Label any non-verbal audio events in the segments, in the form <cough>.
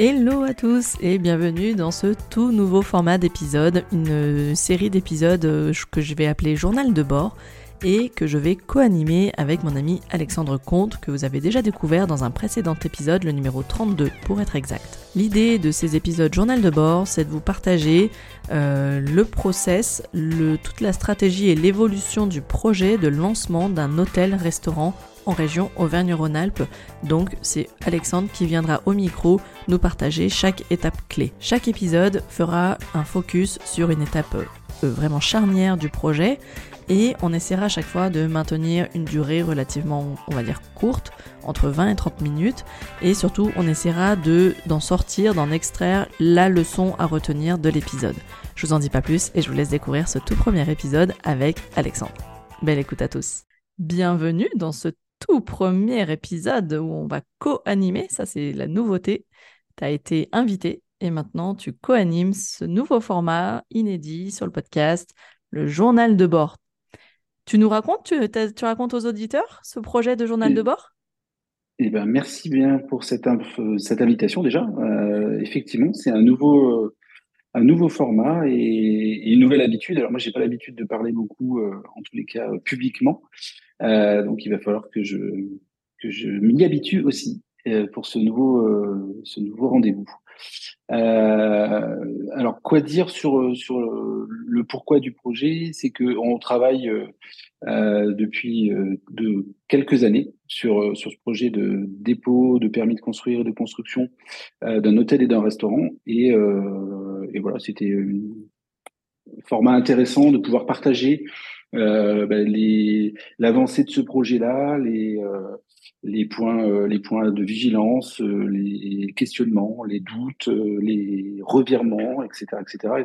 Hello à tous et bienvenue dans ce tout nouveau format d'épisode, une série d'épisodes euh, que je vais appeler Journal de bord et que je vais co-animer avec mon ami Alexandre Comte que vous avez déjà découvert dans un précédent épisode, le numéro 32 pour être exact. L'idée de ces épisodes journal de bord, c'est de vous partager euh, le process, toute la stratégie et l'évolution du projet de lancement d'un hôtel-restaurant en région Auvergne-Rhône-Alpes. Donc c'est Alexandre qui viendra au micro nous partager chaque étape clé. Chaque épisode fera un focus sur une étape euh, vraiment charnière du projet et on essaiera à chaque fois de maintenir une durée relativement, on va dire, courte, entre 20 et 30 minutes, et surtout on essaiera de d'en sortir, d'en extraire la leçon à retenir de l'épisode. Je vous en dis pas plus et je vous laisse découvrir ce tout premier épisode avec Alexandre. Belle écoute à tous. Bienvenue dans ce tout premier épisode où on va co-animer, ça c'est la nouveauté. Tu as été invité et maintenant tu co-animes ce nouveau format inédit sur le podcast, le journal de bord. Tu nous racontes, tu, racontes aux auditeurs ce projet de journal de bord? Eh ben, merci bien pour cette, cette invitation déjà. Euh, effectivement, c'est un nouveau, un nouveau format et, une nouvelle habitude. Alors moi, j'ai pas l'habitude de parler beaucoup, euh, en tous les cas, publiquement. Euh, donc, il va falloir que je, que je m'y habitue aussi pour ce nouveau, ce nouveau rendez-vous. Euh, alors, quoi dire sur, sur le pourquoi du projet? C'est qu'on travaille euh, depuis euh, de quelques années sur, sur ce projet de dépôt, de permis de construire, de construction d'un hôtel et d'un restaurant. Et, et voilà, c'était un format intéressant de pouvoir partager euh, ben, l'avancée de ce projet-là, les, les points, euh, les points de vigilance, euh, les questionnements, les doutes, euh, les revirements, etc., etc., et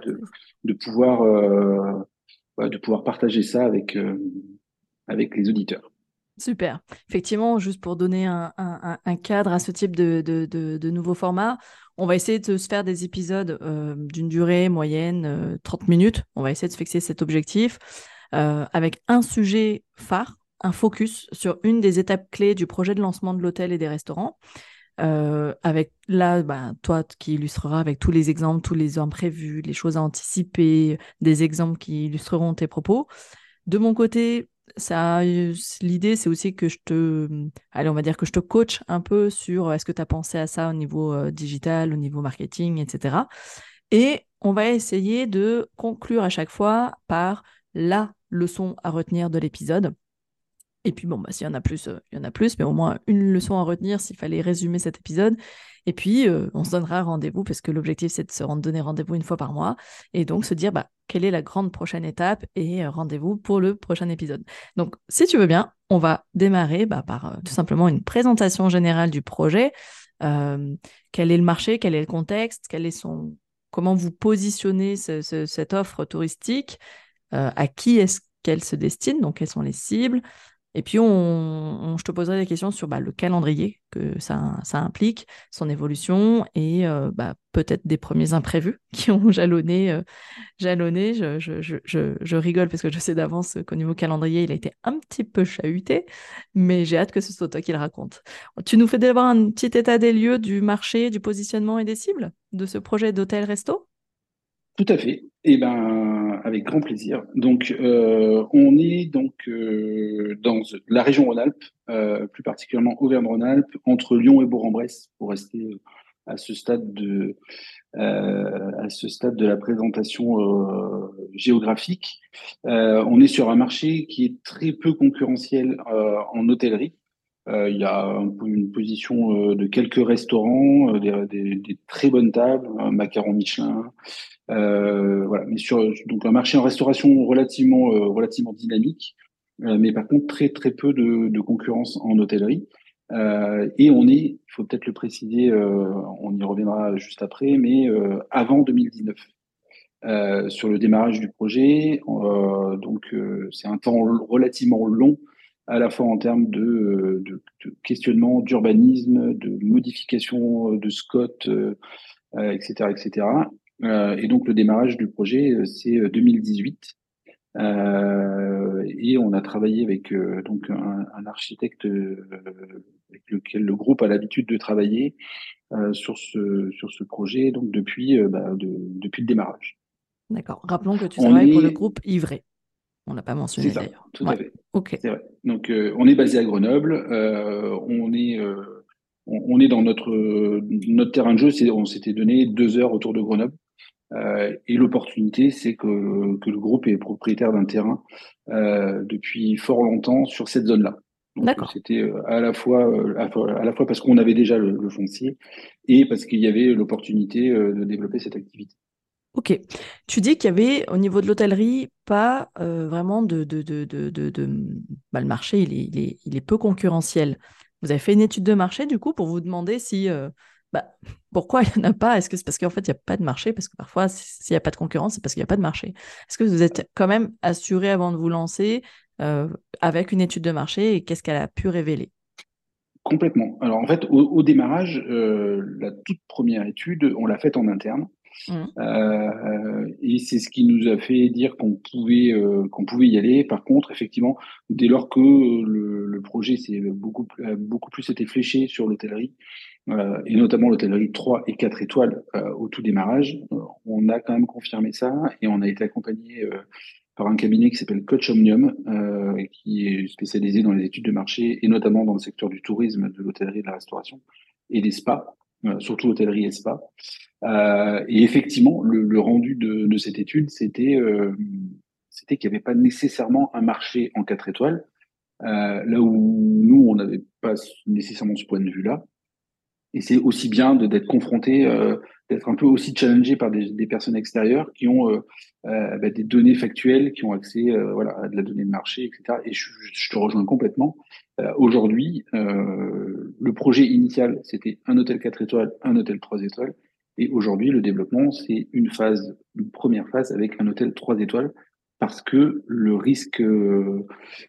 de, pouvoir, de pouvoir partager ça avec, avec les auditeurs. Super. Effectivement, juste pour donner un, cadre à ce type de, de, nouveau format, on va essayer de se faire des épisodes d'une durée moyenne 30 minutes. On va essayer de fixer cet objectif avec un sujet phare un focus sur une des étapes clés du projet de lancement de l'hôtel et des restaurants. Euh, avec là, bah, toi qui illustrera avec tous les exemples, tous les imprévus, les choses à anticiper, des exemples qui illustreront tes propos. De mon côté, ça, l'idée, c'est aussi que je te, allez, on va dire que je te coach un peu sur est-ce que tu as pensé à ça au niveau euh, digital, au niveau marketing, etc. Et on va essayer de conclure à chaque fois par la leçon à retenir de l'épisode. Et puis bon, bah, s'il y en a plus, euh, il y en a plus, mais au moins une leçon à retenir s'il fallait résumer cet épisode. Et puis, euh, on se donnera rendez-vous parce que l'objectif, c'est de se donner rendez-vous une fois par mois et donc se dire bah, quelle est la grande prochaine étape et euh, rendez-vous pour le prochain épisode. Donc, si tu veux bien, on va démarrer bah, par tout simplement une présentation générale du projet. quel est le marché, quel est le contexte, quel est son... comment vous positionnez cette offre touristique, à qui est-ce qu'elle se destine, donc quelles sont les cibles, et puis, je te poserai des questions sur bah, le calendrier que ça, implique, son évolution et euh, bah, peut-être des premiers imprévus <laughs> qui ont jalonné. Euh, jalonné. Je, je, rigole parce que je sais d'avance qu'au niveau calendrier, il a été un petit peu chahuté, mais j'ai hâte que ce soit toi qui le raconte. Tu nous fais d'abord un petit état des lieux du marché, du positionnement et des cibles de ce projet d'hôtel-resto? Tout à fait. Eh ben, avec grand plaisir. Donc, euh, on est donc euh, dans la région Rhône-Alpes, euh, plus particulièrement Auvergne-Rhône-Alpes, entre Lyon et Bourg-en-Bresse, pour rester à ce stade de à ce stade de la présentation géographique. on est sur un marché qui est très peu concurrentiel en hôtellerie. il y a une position de quelques restaurants, des, des, des, très bonnes tables, macaron Michelin, euh, voilà, mais sur donc un marché en restauration relativement euh, relativement dynamique, euh, mais par contre très très peu de, de concurrence en hôtellerie. Euh, et on est, il faut peut-être le préciser, euh, on y reviendra juste après, mais euh, avant 2019. sur le démarrage du projet, donc c'est un temps relativement long, à la fois en termes de, de, de questionnement, d'urbanisme, de modification de SCOT, etc., etc. Euh, et donc le démarrage du projet, euh, c'est 2018. Euh, et on a travaillé avec donc un, un architecte avec lequel le groupe a l'habitude de travailler, sur, ce, sur ce projet donc depuis, bah, depuis le démarrage. D'accord. Rappelons que tu travailles pour le groupe Ivray. On l'a pas mentionné d'ailleurs. Tout à fait. Ok. C'est vrai. Donc, on est basé à Grenoble. on est on, est dans notre notre terrain de jeu. On s'était donné deux heures autour de Grenoble. Euh, et l'opportunité, c'est que, que le groupe est propriétaire d'un terrain euh, depuis fort longtemps sur cette zone-là. D'accord. C'était euh, à la fois à la fois parce qu'on avait déjà le, foncier et parce qu'il y avait l'opportunité de développer cette activité. Ok. Tu dis qu'il y avait au niveau de l'hôtellerie pas vraiment de, de, de, de, de... Bah, le marché, il est, il, est, il est, peu concurrentiel. Vous avez fait une étude de marché du coup pour vous demander si bah, pourquoi il n'y en a pas? Est-ce que c'est parce qu'en fait, il n'y a pas de marché? Parce que parfois, s'il n'y a pas de concurrence, c'est parce qu'il n'y a pas de marché. Est-ce que vous êtes quand même assuré avant de vous lancer euh, avec une étude de marché et qu'est-ce qu'elle a pu révéler? Complètement. Alors en fait, au, démarrage, euh, la toute première étude, on l'a faite en interne. Mmh. Euh, et c'est ce qui nous a fait dire qu'on pouvait qu'on pouvait y aller. Par contre, effectivement, dès lors que le, projet s'est beaucoup beaucoup plus été fléché sur l'hôtellerie, euh, et notamment l'hôtellerie 3 et 4 étoiles euh, au tout démarrage. Euh, on a quand même confirmé ça et on a été accompagné par un cabinet qui s'appelle Coach Omnium, qui est spécialisé dans les études de marché et notamment dans le secteur du tourisme, de l'hôtellerie, de la restauration et des spas, surtout l'hôtellerie et spas. et effectivement, le, rendu de, de, cette étude, c'était c'était qu'il n'y avait pas nécessairement un marché en 4 étoiles, là où nous, on n'avait pas nécessairement ce point de vue-là. Et c'est aussi bien d'être confronté, euh, d'être un peu aussi challengé par des, des personnes extérieures qui ont euh, euh, bah, des données factuelles, qui ont accès euh, voilà, à de la donnée de marché, etc. Et je, je te rejoins complètement. Euh, aujourd'hui, le projet initial, c'était un hôtel 4 étoiles, un hôtel 3 étoiles. Et aujourd'hui, le développement, c'est une phase, une première phase avec un hôtel 3 étoiles parce que le risque, euh,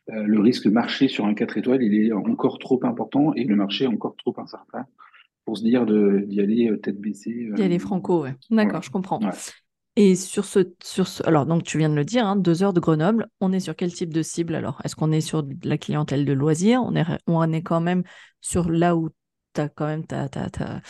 le risque marché sur un 4 étoiles, il est encore trop important et le marché est encore trop incertain pour se dire d'y aller euh, tête baissée. D'y aller euh, franco, ouais. D'accord, je comprends. Et sur ce, sur ce, alors donc tu viens de le dire, hein, deux heures de Grenoble, on est sur quel type de cible alors? Est-ce qu'on est sur la clientèle de loisirs? On est, on est quand même sur là où tu as quand même ta, ta, ta,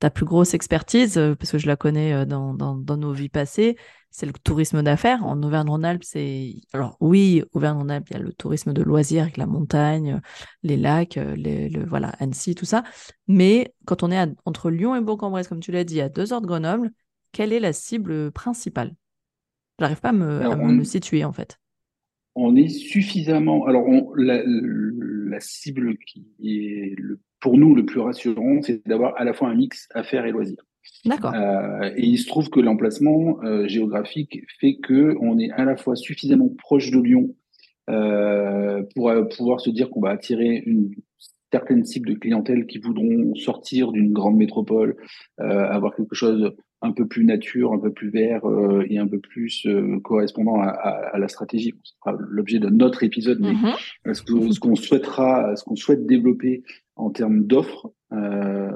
ta, plus grosse expertise, euh, parce que je la connais dans, dans, dans nos vies passées, c'est le tourisme d'affaires. En Auvergne-Rhône-Alpes, c'est. Alors, oui, Auvergne-Rhône-Alpes, il y a le tourisme de loisirs avec la montagne, les lacs, les, le, voilà, Annecy, tout ça. Mais quand on est entre Lyon et Bourg-en-Bresse, comme tu l'as dit, à deux heures de Grenoble, quelle est la cible principale? J'arrive pas à me, situer, en fait. On est suffisamment. Alors, la, la, cible qui est le, pour nous le plus rassurant, c'est d'avoir à la fois un mix affaires et loisirs. D'accord. Euh, et il se trouve que l'emplacement euh, géographique fait que on est à la fois suffisamment proche de Lyon euh, pour pouvoir se dire qu'on va attirer une certaine cible de clientèle qui voudront sortir d'une grande métropole, avoir quelque chose un peu plus nature, un peu plus vert et un peu plus correspondant à, la stratégie. Ce sera l'objet d'un autre épisode, mais mm-hmm. ce qu'on souhaitera, ce qu'on souhaite développer en termes d'offres, euh,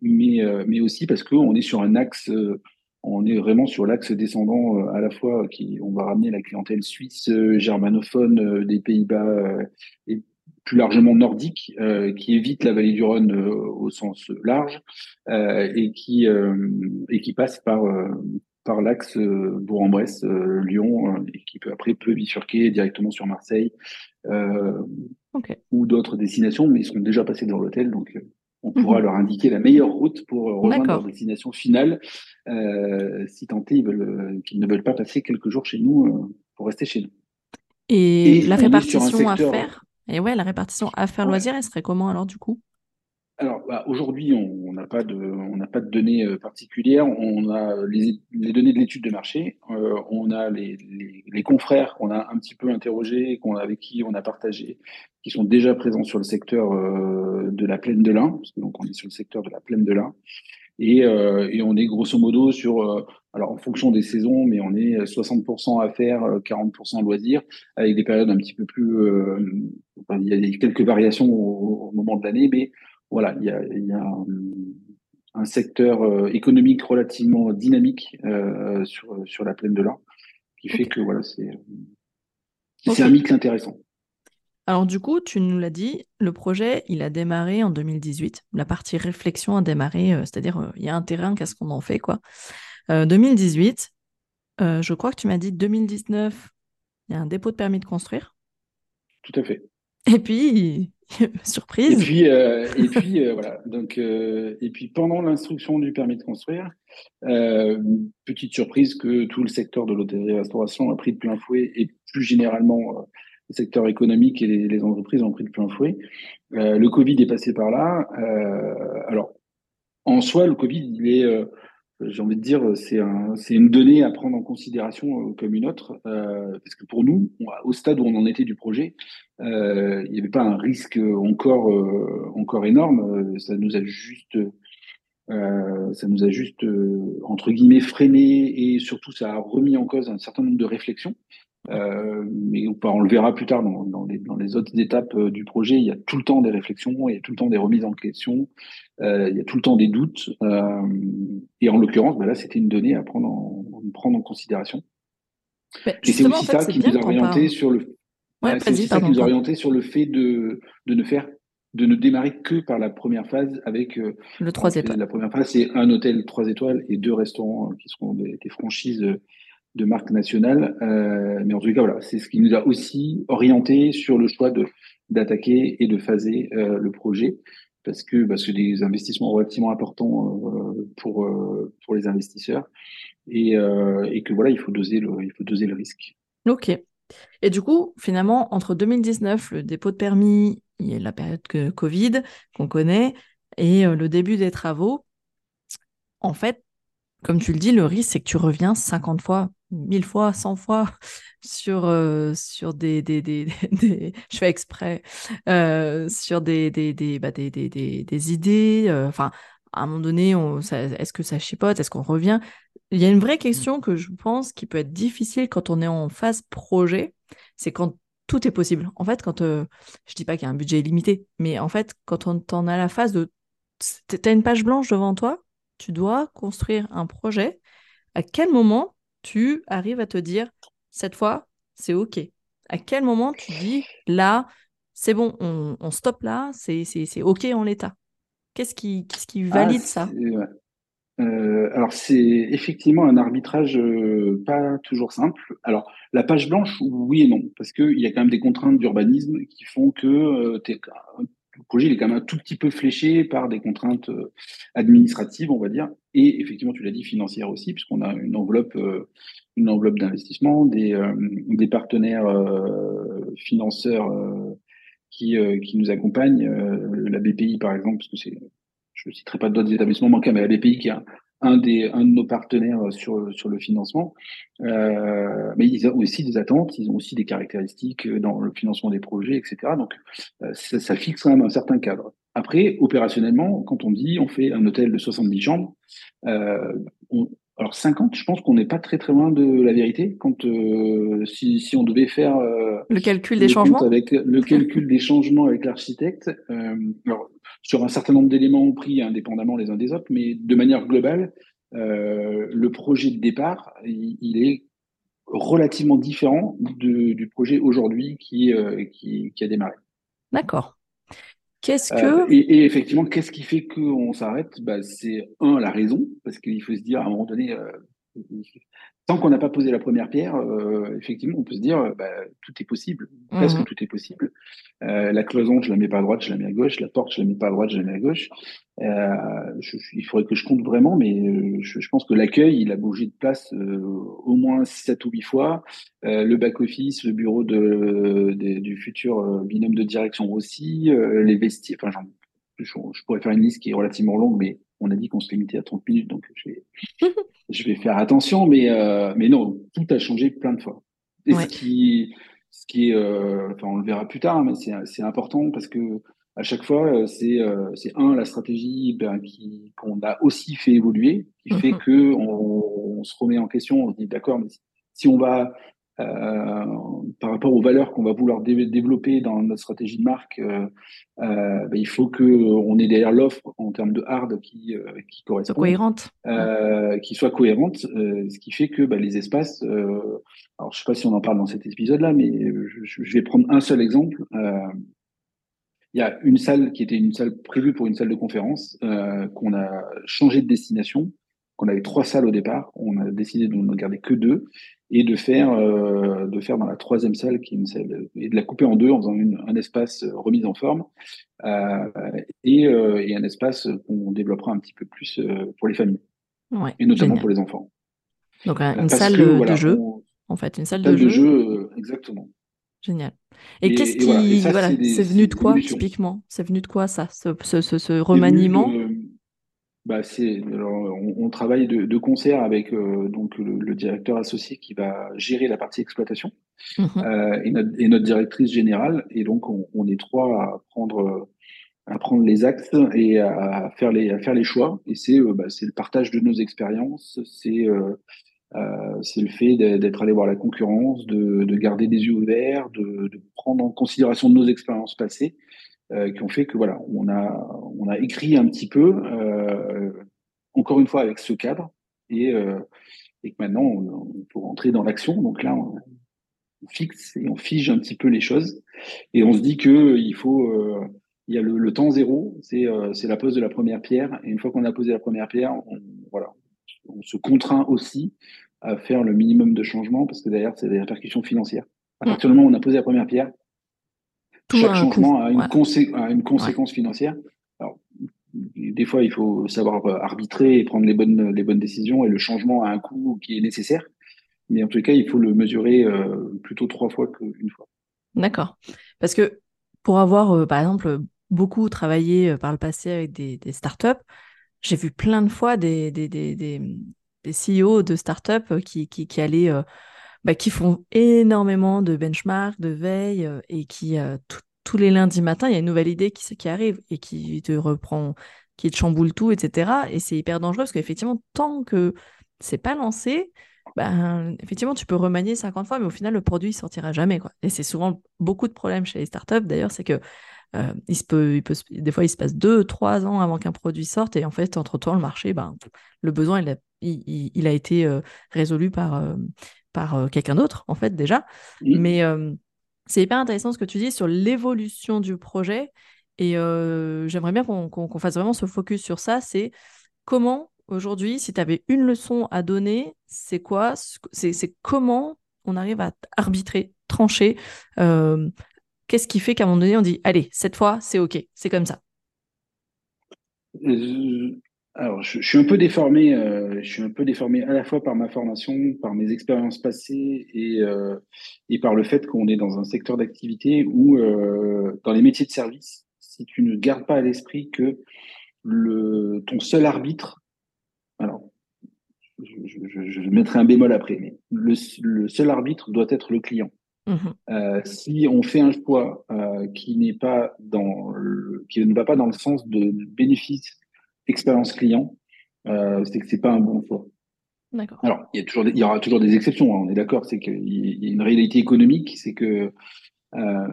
mais, euh, mais aussi parce qu'on est sur un axe, euh, on est vraiment sur l'axe descendant à la fois qui, on va ramener la clientèle suisse, germanophone des Pays-Bas et plus largement nordique, qui évite la vallée du Rhône au sens large et qui et qui passe par par l'axe Bourg-en-Bresse, Lyon, et qui peut après peut bifurquer directement sur Marseille ou d'autres destinations, mais ils seront déjà passés dans l'hôtel, donc on pourra mhm. leur indiquer la meilleure route pour rejoindre leur destination finale, euh, si tant est euh, qu'ils ne veulent pas passer quelques jours chez nous euh, pour rester chez nous. Et, la répartition à faire Et ouais, la répartition à faire loisir, elle serait comment alors du coup? Alors bah, aujourd'hui, on n'a pas de, on n'a pas de données euh, particulières. On a les, les données de l'étude de marché. Euh, on a les, les, les confrères qu'on a un petit peu interrogés, qu'on avec qui on a partagé, qui sont déjà présents sur le secteur euh, de la plaine de l'Ain, parce que donc on est sur le secteur de la plaine de l'Ain, et, euh, et on est grosso modo sur, euh, alors en fonction des saisons, mais on est 60% à faire, 40% à loisirs, avec des périodes un petit peu plus, il y a quelques variations au, au moment de l'année, mais voilà, il y a, un, secteur euh, économique relativement dynamique euh, sur, sur la plaine de l'Ain, qui fait que voilà, c'est un mix intéressant. Alors du coup, tu nous l'as dit, le projet, il a démarré en 2018. La partie réflexion a démarré, euh, c'est-à-dire euh, il y a un terrain, qu'est-ce qu'on en fait, quoi. 2018, je crois que tu m'as dit 2019, il y a un dépôt de permis de construire. Tout à fait. Et puis, <laughs> surprise. Et puis, euh, et puis euh, voilà. Donc, euh, et puis pendant l'instruction du permis de construire, petite surprise que tout le secteur de l'hôtellerie-restauration a pris de plein fouet et plus généralement le secteur économique et les, entreprises ont pris de plein fouet. le Covid est passé par là. alors, en soi, le Covid, il est j'ai envie de dire, c'est un, une donnée à prendre en considération euh, comme une autre, euh, parce que pour nous, au stade où on en était du projet, euh, il n'y avait pas un risque encore, encore énorme. Ça nous a juste, ça nous a juste entre guillemets freiné et surtout ça a remis en cause un certain nombre de réflexions. Mais on le verra plus tard dans, dans, les, dans les autres étapes du projet. Il y a tout le temps des réflexions, il y a tout le temps des remises en question, euh, il y a tout le temps des doutes. Euh, et en l'occurrence, bah là, c'était une donnée à prendre en, prendre en considération. et c'est aussi ça qui nous a orienté sur le. Ouais, c'est ça qui nous a orienté sur le fait de, de ne faire de ne démarrer que par la première phase avec euh, le 3 étoiles. La première phase, c'est un hôtel 3 étoiles et deux restaurants qui seront des, franchises de, marque nationale. Euh, mais en tout cas, voilà, c'est ce qui nous a aussi orienté sur le choix d'attaquer et de phaser euh, le projet parce que parce que des investissements relativement importants euh, pour pour les investisseurs et, et que voilà il faut doser le il faut doser le risque. Ok. Et du coup, finalement, entre 2019, le dépôt de permis, il y a la période que Covid qu'on connaît, et le début des travaux, en fait, comme tu le dis, le risque, c'est que tu reviens 50 fois, 1000 fois, 100 fois <laughs> sur, euh, sur des, des, des, <laughs> des, Je fais exprès. Euh, sur des, des, des, bah, des, des, des, idées. Euh, enfin, à un moment donné, est-ce que ça chipote Est-ce qu'on revient? Il y a une vraie question que je pense qui peut être difficile quand on est en phase projet. C'est quand tout est possible. En fait, quand. je dis pas qu'il y a un budget illimité, mais en fait, quand on en a la phase de. Tu as une page blanche devant toi tu dois construire un projet, à quel moment tu arrives à te dire, cette fois, c'est OK. À quel moment tu dis, là, c'est bon, on, on stoppe là, c'est OK en l'état? Qu'est-ce qui, qui valide ah, ça? euh, alors c'est effectivement un arbitrage euh, pas toujours simple. Alors la page blanche, oui et non, parce qu'il y a quand même des contraintes d'urbanisme qui font que euh, le projet il est quand même un tout petit peu fléché par des contraintes euh, administratives, on va dire, et effectivement, tu l'as dit, financière aussi, puisqu'on a une enveloppe, euh, une enveloppe d'investissement, des, euh, des partenaires financeurs qui, qui nous accompagnent, la BPI par exemple, parce que c'est, je ne citerai pas d'autres établissements bancaires, mais la BPI qui a un, des, un de nos partenaires sur, sur le financement. Euh, mais ils ont aussi des attentes, ils ont aussi des caractéristiques dans le financement des projets, etc. Donc, euh, ça, fixe quand même un certain cadre. Après, opérationnellement, quand on dit on fait un hôtel de 70 chambres, euh, on, alors 50, je pense qu'on n'est pas très très loin de la vérité. Quand euh, si, si, on devait faire euh, le calcul des changements, avec le calcul des changements avec l'architecte, euh, alors sur un certain nombre d'éléments pris indépendamment les uns des autres, mais de manière globale, le projet de départ, il, est relativement différent du projet aujourd'hui qui, qui, qui, a démarré. D'accord. Qu'est-ce euh, que... et, effectivement, qu'est-ce qui fait qu'on s'arrête? Bah, C'est un, la raison, parce qu'il faut se dire à un moment donné, tant qu'on n'a pas posé la première pierre, euh, effectivement, on peut se dire, euh, bah, tout est possible, presque mhm. tout est possible. Euh, la cloison, je la mets pas à droite, je la mets à gauche. La porte, je la mets pas à droite, je la mets à gauche. Euh, je, il faudrait que je compte vraiment, mais euh, je, je pense que l'accueil, il a bougé de place au moins 7 ou 8 fois. le back-office, le bureau de, de, du futur binôme de direction aussi, les vestiaires, enfin, je, je pourrais faire une liste qui est relativement longue, mais on a dit qu'on se limitait à 30 minutes, donc je vais, <laughs> je vais faire attention, mais, euh, mais non, tout a changé plein de fois. Et ce qui, ce qui est, euh, enfin, on le verra plus tard, mais c'est important parce que à chaque fois, euh, c'est c'est un la stratégie ben, qui qu'on a aussi fait évoluer, qui fait mhm. que on, se remet en question, on se dit d'accord, mais si on va euh, par rapport aux valeurs qu'on va vouloir développer dans notre stratégie de marque, euh, euh, ben, il faut que on ait derrière l'offre en termes de hard qui, qui correspond, cohérente, qui soit cohérente, ce qui fait que ben, les espaces. alors je sais pas si on en parle dans cet épisode-là, mais je, je, vais prendre un seul exemple. Il y a une salle qui était une salle prévue pour une salle de conférence qu'on a changé de destination qu'on avait trois salles au départ, on a décidé de ne garder que deux et de faire euh, de faire dans la troisième salle qui est une salle et de la couper en deux en faisant un espace remise en forme euh, et, euh, et, un espace qu'on développera un petit peu plus pour les familles et notamment pour les enfants. Donc une salle de jeu, en fait, une salle, de, jeu. exactement. Génial. Et, qu'est-ce qui, voilà, c'est venu de quoi typiquement? C'est venu de quoi ça, ce, ce, ce remaniement? Bah c'est on, on, travaille de, de, concert avec euh, donc le, directeur associé qui va gérer la partie exploitation mmh euh, et, notre, et, notre, directrice générale. Et donc on, on, est trois à prendre à prendre les axes et à faire les à faire les choix. Et c'est euh, bah, c'est le partage de nos expériences c'est euh, euh c'est le fait d'être allé voir la concurrence de, de garder des yeux ouverts de, de, prendre en considération nos expériences passées euh, qui ont fait que voilà, on a, on a écrit un petit peu, euh, encore une fois avec ce cadre, et, euh, et que maintenant on, on peut rentrer dans l'action. Donc là, on, fixe et on fige un petit peu les choses, et on se dit que il faut il y a le, le temps zéro, c'est c'est la pose de la première pierre. Et une fois qu'on a posé la première pierre, on, voilà, on se contraint aussi à faire le minimum de changements parce que derrière, c'est des répercussions financières. À partir du moment où on a posé la première pierre, chaque changement a une, une conséquence financière. Alors, des fois, il faut savoir euh, arbitrer et prendre les bonnes, les bonnes décisions, et le changement a un coût qui est nécessaire. Mais en tout cas, il faut le mesurer euh, plutôt trois fois qu'une fois. D'accord. Parce que pour avoir, euh, par exemple, beaucoup travaillé par le passé avec des, des startups, j'ai vu plein de fois des, des, des, des CEO de startups qui, qui, qui allaient bah, qui font énormément de benchmarks, de veille, euh, et qui, euh, tous les lundis matins, il y a une nouvelle idée qui, arrive et qui te reprend, qui te chamboule tout, etc. Et c'est hyper dangereux parce qu'effectivement, tant que c'est pas lancé, ben, effectivement, tu peux remanier 50 fois, mais au final, le produit ne sortira jamais. Quoi. Et c'est souvent beaucoup de problèmes chez les startups, d'ailleurs, c'est que euh, il il des fois, il se passe deux, trois ans avant qu'un produit sorte, et en fait, entre-temps, le marché, ben, le besoin, il a, il, il a été résolu par, par euh, quelqu'un d'autre, en fait, déjà. Mais euh, c'est hyper intéressant ce que tu dis sur l'évolution du projet. Et euh, j'aimerais bien qu'on fasse vraiment ce focus sur ça. C'est comment, aujourd'hui, si tu avais une leçon à donner, c'est quoi C'est comment on arrive à arbitrer, trancher Qu'est-ce qui fait qu'à un moment donné, on dit, allez, cette fois, c'est OK, c'est comme ça alors, je, suis un peu déformé. Euh, je suis un peu déformé à la fois par ma formation, par mes expériences passées et euh, et par le fait qu'on est dans un secteur d'activité où, euh, dans les métiers de service, si tu ne gardes pas à l'esprit que le ton seul arbitre, alors je, je, je, mettrai un bémol après, mais le, le, seul arbitre doit être le client. Mmh euh, si on fait un choix euh, qui n'est pas dans le, qui ne va pas dans le sens de bénéfice expérience client, euh, c'est que c'est pas un bon choix. D'accord. Alors, il y, a toujours il y aura toujours des exceptions, hein, on est d'accord, c'est qu'il y a une réalité économique, c'est que euh,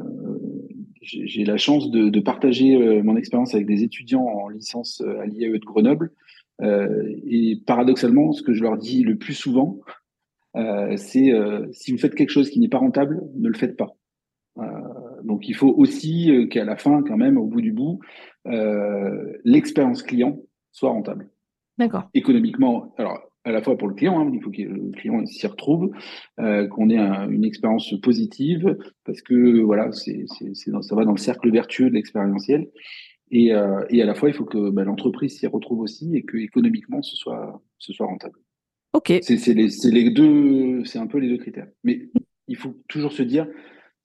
j'ai la chance de, de partager euh, mon expérience avec des étudiants en licence euh, à l'IAE de Grenoble. Euh, et paradoxalement, ce que je leur dis le plus souvent, euh, c'est si vous faites quelque chose qui n'est pas rentable, ne le faites pas. Donc, il faut aussi qu'à la fin, quand même, au bout du bout, euh, l'expérience client soit rentable. D'accord. Économiquement, alors à la fois pour le client, hein, il faut que le client s'y retrouve, euh, qu'on ait une expérience positive, parce que voilà, c'est, ça va dans le cercle vertueux de l'expérientiel. Et, euh, et à la fois, il faut que bah, l'entreprise s'y retrouve aussi et que économiquement, ce soit, ce soit rentable. Ok. C'est, les, les deux, c'est un peu les deux critères. Mais il faut toujours se dire,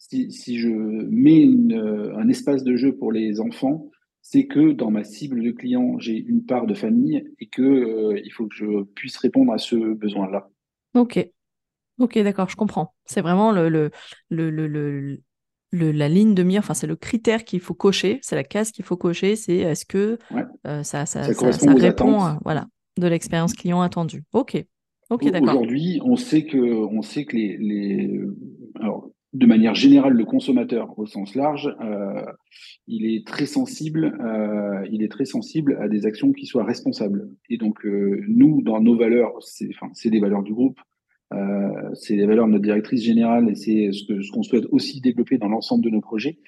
si, si je mets une, un espace de jeu pour les enfants, c'est que dans ma cible de clients, j'ai une part de famille et que euh, il faut que je puisse répondre à ce besoin-là. Ok, ok, d'accord, je comprends. C'est vraiment le, le, le, le, la ligne de mire, enfin c'est le critère qu'il faut cocher, c'est la case qu'il faut cocher, c'est est-ce que euh, ça, ça, ça, répond à, voilà, de l'expérience client attendue. Ok. Aujourd'hui, on sait que, on sait que les, les alors, de manière générale, le consommateur au sens large, euh, il est très sensible, euh, il est très sensible à des actions qui soient responsables. Et donc, euh, nous, dans nos valeurs, c'est, enfin, c'est des valeurs du groupe, c'est les valeurs de notre directrice générale et c'est ce qu'on souhaite aussi développer dans l'ensemble de nos projets,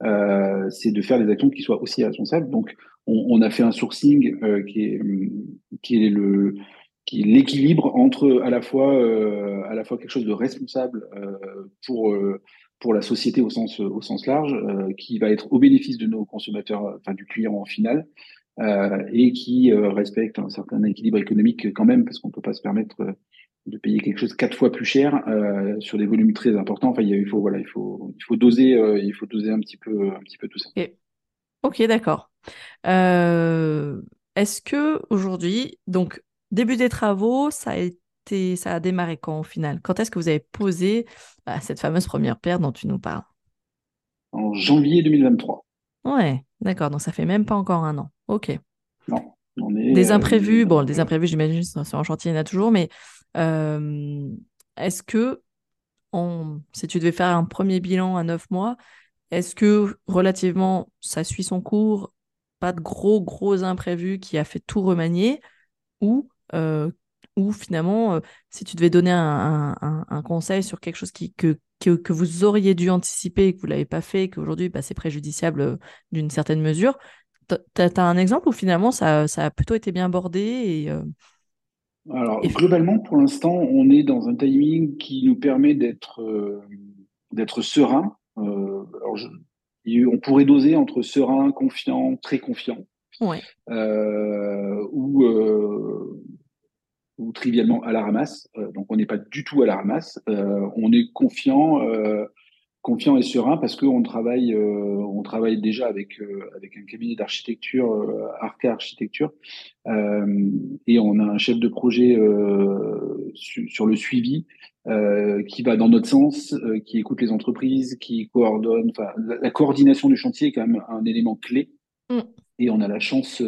c'est de faire des actions qui soient aussi responsables. Donc, on, on a fait un sourcing qui est qui est le l'équilibre entre à la fois euh, à la fois quelque chose de responsable euh, pour euh, pour la société au sens au sens large qui va être au bénéfice de nos consommateurs enfin du client en final et qui respecte un certain équilibre économique quand même parce qu'on peut pas se permettre de payer quelque chose quatre fois plus cher sur des volumes très importants. Enfin il faut voilà il faut il faut doser il faut doser un petit peu un petit peu tout ça. Ok d'accord. Est-ce que aujourd'hui donc Début des travaux, ça a été, ça a démarré quand au final? Quand est-ce que vous avez posé bah, cette fameuse première pierre dont tu nous parles? En janvier 2023. Ouais, d'accord. Donc ça fait même pas encore un an. Ok. Non. On est, des euh, imprévus, bon, des imprévus, j'imagine, sur un chantier, il y en a toujours, mais euh, est-ce que, on, si tu devais faire un premier bilan à neuf mois, est-ce que relativement ça suit son cours, pas de gros, gros imprévus qui a fait tout remanier, ou ou finalement, euh, si tu devais donner un, conseil sur quelque chose qui, que, que, vous auriez dû anticiper et que vous ne l'avez pas fait, et qu'aujourd'hui bah, c'est préjudiciable euh, d'une certaine mesure, tu as, un exemple où finalement ça, ça, a plutôt été bien bordé et, Alors, globalement, pour l'instant, on est dans un timing qui nous permet d'être d'être serein. alors on pourrait doser entre serein, confiant, très confiant. Ouais. ou ou trivialement à la ramasse. Euh, donc on n'est pas du tout à la ramasse. Euh, on est confiant, euh, confiant et serein parce qu'on travaille, on travaille déjà avec avec un cabinet d'architecture, Arca Architecture, et on a un chef de projet sur le suivi qui va dans notre sens, qui écoute les entreprises, qui coordonne. Enfin, la, coordination du chantier est quand même un élément clé. Mm. Et on a la chance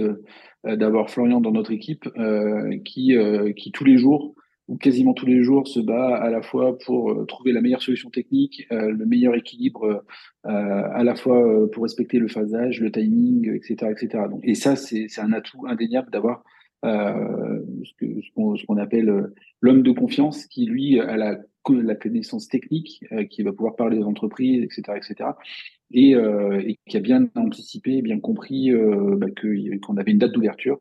euh, d'avoir Florian dans notre équipe euh, qui, euh, qui tous les jours ou quasiment tous les jours se bat à la fois pour trouver la meilleure solution technique, le meilleur équilibre, à la fois pour respecter le phasage, le timing, etc., etc. Donc, et ça, c'est un atout indéniable d'avoir euh, ce qu'on appelle l'homme de confiance qui lui a la, la connaissance technique, qui va pouvoir parler aux entreprises, etc., etc et, euh, et qui a bien anticipé, bien compris euh, bah, qu'on avait une date d'ouverture,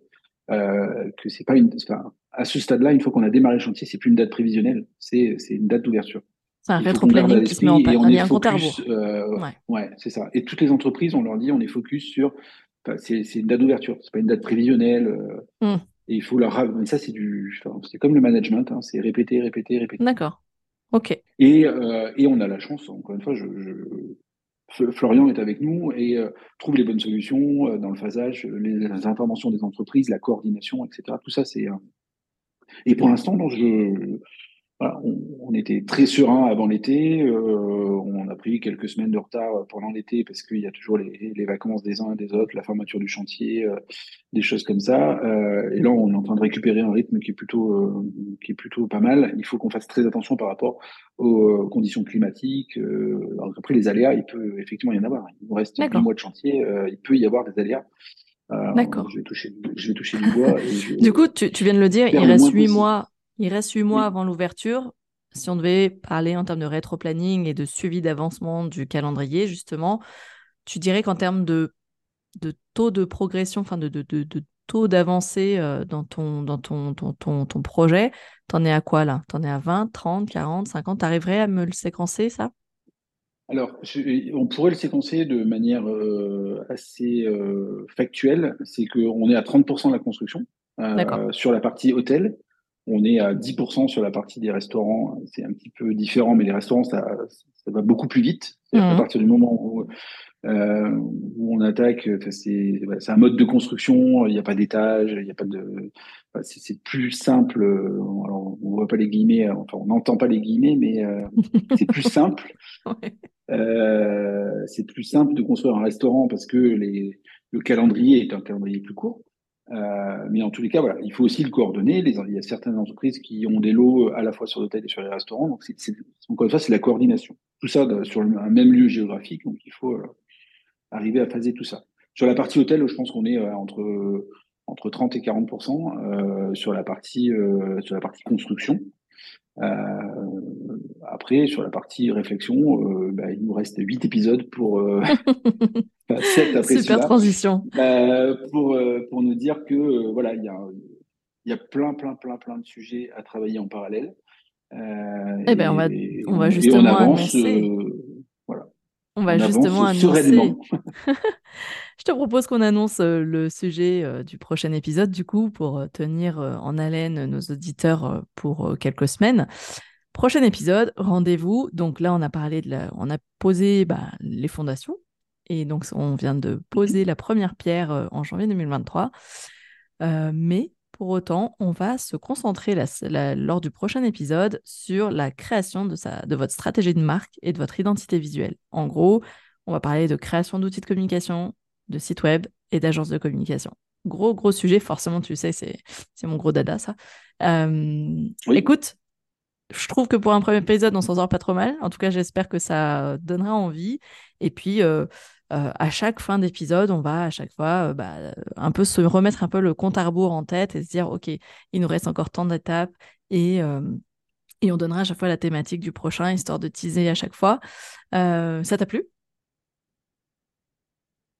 euh, que c'est pas une, enfin, à ce stade-là, une fois qu'on a démarré le chantier, c'est plus une date prévisionnelle, c'est une date d'ouverture. C'est un rétro-planning qui se met en place, compte à euh, ouais, ouais c'est ça. Et toutes les entreprises, on leur dit, on est focus sur, c'est une date d'ouverture, c'est pas une date prévisionnelle. Euh, hmm. Et il faut leur, mais ça c'est du, c'est comme le management, hein, c'est répéter, répéter, répéter. D'accord. Ok. Et, euh, et on a la chance, encore une fois, je, Florian est avec nous et euh, trouve les bonnes solutions euh, dans le phasage, les, interventions des entreprises, la coordination, etc. Tout ça, c'est. Et pour l'instant, je, on, était très serein avant l'été. Euh, on a pris quelques semaines de retard pendant l'été parce qu'il y a toujours les, les, vacances des uns et des autres, la fermeture du chantier, euh, des choses comme ça. Euh, et là, on est en train de récupérer un rythme qui est plutôt, euh, qui est plutôt pas mal. Il faut qu'on fasse très attention par rapport aux conditions climatiques. Alors après, les aléas, il peut effectivement y en avoir. Il nous reste un mois de chantier. il peut y avoir des aléas. D'accord. Je vais toucher, je vais toucher du bois. du coup, tu, tu, viens de le dire, il reste huit mois il reste huit mois avant l'ouverture. Si on devait parler en termes de rétro-planning et de suivi d'avancement du calendrier, justement, tu dirais qu'en termes de, de taux de progression, enfin de, de, de, taux d'avancée euh, dans, ton, dans ton, ton, ton, ton projet, t'en es à quoi là? T'en es à 20, 30, 40, 50 T'arriverais à me le séquencer, ça? Alors, on pourrait le séquencer de manière euh, assez euh, factuelle. C'est qu'on est à 30% de la construction sur la partie hôtel on est à 10% sur la partie des restaurants. C'est un petit peu différent, mais les restaurants, ça, va beaucoup plus vite. À mhm. partir du moment où, euh, on attaque, c'est un mode de construction, il n'y a pas d'étage, il n'y a pas de. c'est plus simple. Alors, on voit pas les guillemets, enfin, on n'entend pas les guillemets, mais euh, <laughs> c'est plus simple. Euh, c'est plus simple de construire un restaurant parce que les, le calendrier est un calendrier plus court. Euh, mais en tous les cas, voilà, il faut aussi le coordonner. Il y a certaines entreprises qui ont des lots à la fois sur l'hôtel et sur les restaurants. Donc, c'est, encore une fois, c'est la coordination. Tout ça sur un même lieu géographique. Donc, il faut euh, arriver à phaser tout ça. Sur la partie hôtel, je pense qu'on est euh, entre entre 30 et 40% euh, sur la partie sur la partie construction. Après, sur la partie réflexion, bah, il nous reste 8 épisodes pour <laughs> <laughs> Super transition. Euh, pour, euh, pour nous dire que euh, voilà, il y a, y a plein, plein, plein, plein de sujets à travailler en parallèle. eh ben, on va, on va justement annoncer. voilà. On va justement annoncer. <laughs> Je te propose qu'on annonce le sujet du prochain épisode, du coup, pour tenir en haleine nos auditeurs pour quelques semaines. Prochain épisode, rendez-vous. Donc là, on a parlé de la... on a posé bah, les fondations et donc, on vient de poser la première pierre en janvier 2023. Euh, mais pour autant, on va se concentrer lors du prochain épisode sur la création de, de votre stratégie de marque et de votre identité visuelle. En gros, on va parler de création d'outils de communication, de sites web et d'agences de communication. Gros, gros sujet, forcément, tu sais, c'est mon gros dada, ça. Euh, écoute, je trouve que pour un premier épisode, on s'en sort pas trop mal. En tout cas, j'espère que ça donnera envie. Et puis, euh, à chaque fin d'épisode, on va à chaque fois euh, bah, un peu se remettre un peu le compte à rebours en tête et se dire, OK, il nous reste encore tant d'étapes et, euh, et on donnera à chaque fois la thématique du prochain, histoire de teaser à chaque fois. ça t'a plu?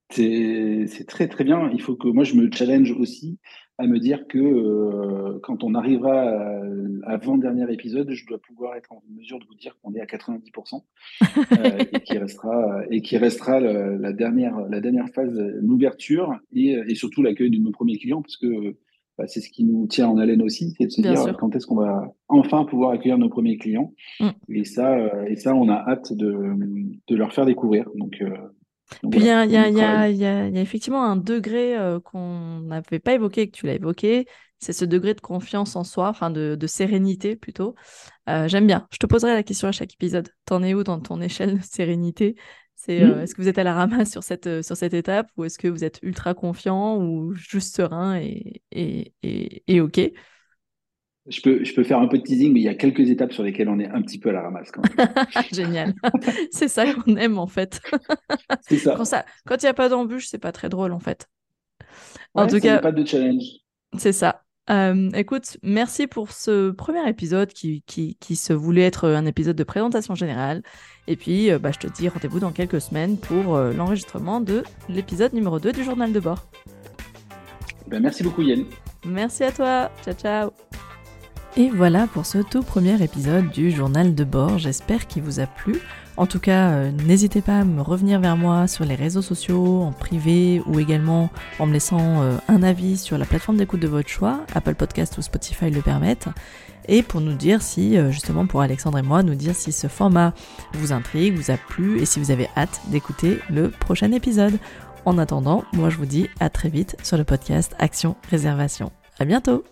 C'est très très bien. Il faut que moi je me challenge aussi à me dire que euh, quand on arrivera à, l'avant-dernier épisode, je dois pouvoir être en mesure de vous dire qu'on est à 90% euh, et qui restera et qui restera la, dernière la dernière phase, l'ouverture et, et, surtout l'accueil de nos premiers clients parce que bah, c'est ce qui nous tient en haleine aussi, c'est de se dire quand est-ce qu'on va enfin pouvoir accueillir nos premiers clients mm. et ça euh, et ça on a hâte de, de leur faire découvrir donc euh, puis il y, a, effectivement un degré euh, qu'on n'avait pas évoqué, que tu l'as évoqué, c'est ce degré de confiance en soi, enfin de, sérénité plutôt. Euh, j'aime bien. Je te poserai la question à chaque épisode. T'en es où dans ton échelle de sérénité? C'est, euh, Est-ce que vous êtes à la ramasse sur cette, sur cette étape ou est-ce que vous êtes ultra confiant ou juste serein et, et, et OK? Je peux, je peux faire un peu de teasing, mais il y a quelques étapes sur lesquelles on est un petit peu à la ramasse. Quand <laughs> Génial. <laughs> c'est ça qu'on aime en fait. <laughs> c'est ça. Quand il n'y a pas d'embûche, c'est pas très drôle en fait. En tout cas, pas de challenge. C'est ça. Euh, écoute, merci pour ce premier épisode qui, qui, qui, se voulait être un épisode de présentation générale. Et puis, euh, bah, je te dis rendez-vous dans quelques semaines pour euh, l'enregistrement de l'épisode numéro 2 du journal de bord. Ben, merci beaucoup Yann. Merci à toi. Ciao, ciao. Et voilà pour ce tout premier épisode du journal de bord. J'espère qu'il vous a plu. En tout cas, euh, n'hésitez pas à me revenir vers moi sur les réseaux sociaux, en privé ou également en me laissant euh, un avis sur la plateforme d'écoute de votre choix, Apple Podcast ou Spotify le permettent. Et pour nous dire si, euh, justement pour Alexandre et moi, nous dire si ce format vous intrigue, vous a plu et si vous avez hâte d'écouter le prochain épisode. En attendant, moi je vous dis à très vite sur le podcast Action Réservation. À bientôt!